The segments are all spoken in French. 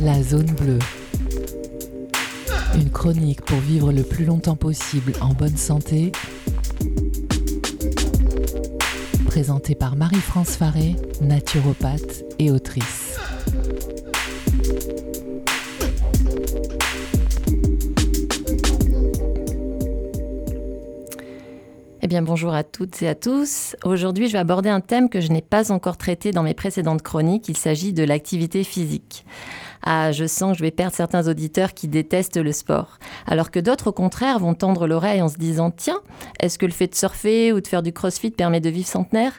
La zone bleue. Une chronique pour vivre le plus longtemps possible en bonne santé. Présentée par Marie-France Faré, naturopathe et autrice. Eh bien, bonjour à toutes et à tous. Aujourd'hui, je vais aborder un thème que je n'ai pas encore traité dans mes précédentes chroniques. Il s'agit de l'activité physique. Ah, je sens que je vais perdre certains auditeurs qui détestent le sport. Alors que d'autres, au contraire, vont tendre l'oreille en se disant Tiens, est-ce que le fait de surfer ou de faire du crossfit permet de vivre centenaire?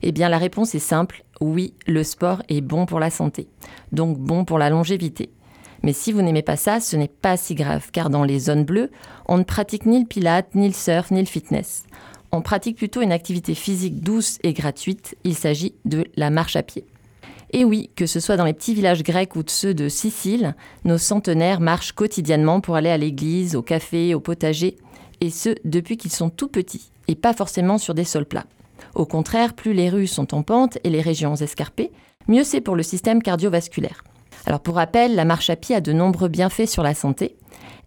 Eh bien, la réponse est simple oui, le sport est bon pour la santé, donc bon pour la longévité. Mais si vous n'aimez pas ça, ce n'est pas si grave, car dans les zones bleues, on ne pratique ni le pilate, ni le surf, ni le fitness on pratique plutôt une activité physique douce et gratuite. Il s'agit de la marche à pied. Et oui, que ce soit dans les petits villages grecs ou ceux de Sicile, nos centenaires marchent quotidiennement pour aller à l'église, au café, au potager, et ce depuis qu'ils sont tout petits, et pas forcément sur des sols plats. Au contraire, plus les rues sont en pente et les régions escarpées, mieux c'est pour le système cardiovasculaire. Alors pour rappel, la marche à pied a de nombreux bienfaits sur la santé.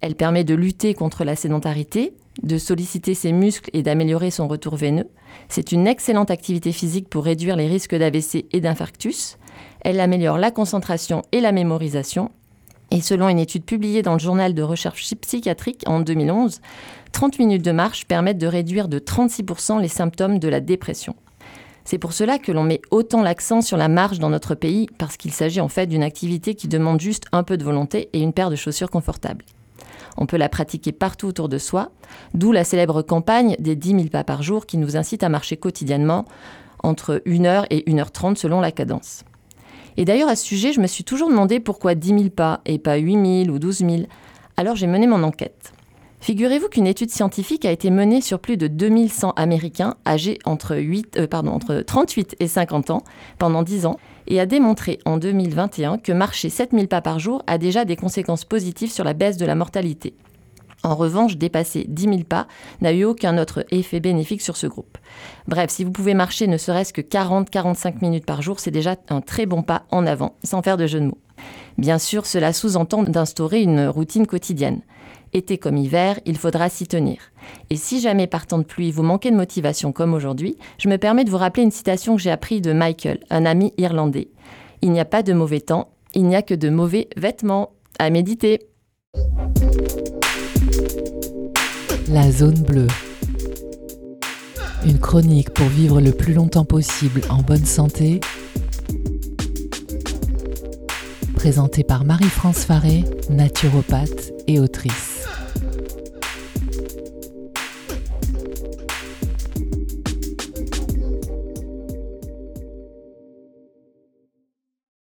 Elle permet de lutter contre la sédentarité, de solliciter ses muscles et d'améliorer son retour veineux. C'est une excellente activité physique pour réduire les risques d'AVC et d'infarctus. Elle améliore la concentration et la mémorisation. Et selon une étude publiée dans le journal de recherche psychiatrique en 2011, 30 minutes de marche permettent de réduire de 36% les symptômes de la dépression. C'est pour cela que l'on met autant l'accent sur la marche dans notre pays, parce qu'il s'agit en fait d'une activité qui demande juste un peu de volonté et une paire de chaussures confortables. On peut la pratiquer partout autour de soi, d'où la célèbre campagne des 10 000 pas par jour qui nous incite à marcher quotidiennement entre 1h et 1h30 selon la cadence. Et d'ailleurs, à ce sujet, je me suis toujours demandé pourquoi 10 000 pas et pas 8 000 ou 12 000. Alors j'ai mené mon enquête. Figurez-vous qu'une étude scientifique a été menée sur plus de 2100 Américains âgés entre, 8, euh, entre 38 et 50 ans pendant 10 ans et a démontré en 2021 que marcher 7000 pas par jour a déjà des conséquences positives sur la baisse de la mortalité. En revanche, dépasser 10 000 pas n'a eu aucun autre effet bénéfique sur ce groupe. Bref, si vous pouvez marcher ne serait-ce que 40-45 minutes par jour, c'est déjà un très bon pas en avant, sans faire de jeu de mots. Bien sûr, cela sous-entend d'instaurer une routine quotidienne. Été comme hiver, il faudra s'y tenir. Et si jamais par temps de pluie vous manquez de motivation comme aujourd'hui, je me permets de vous rappeler une citation que j'ai apprise de Michael, un ami irlandais. Il n'y a pas de mauvais temps, il n'y a que de mauvais vêtements. À méditer. La zone bleue. Une chronique pour vivre le plus longtemps possible en bonne santé. Présentée par Marie-France Faré, naturopathe et autrice.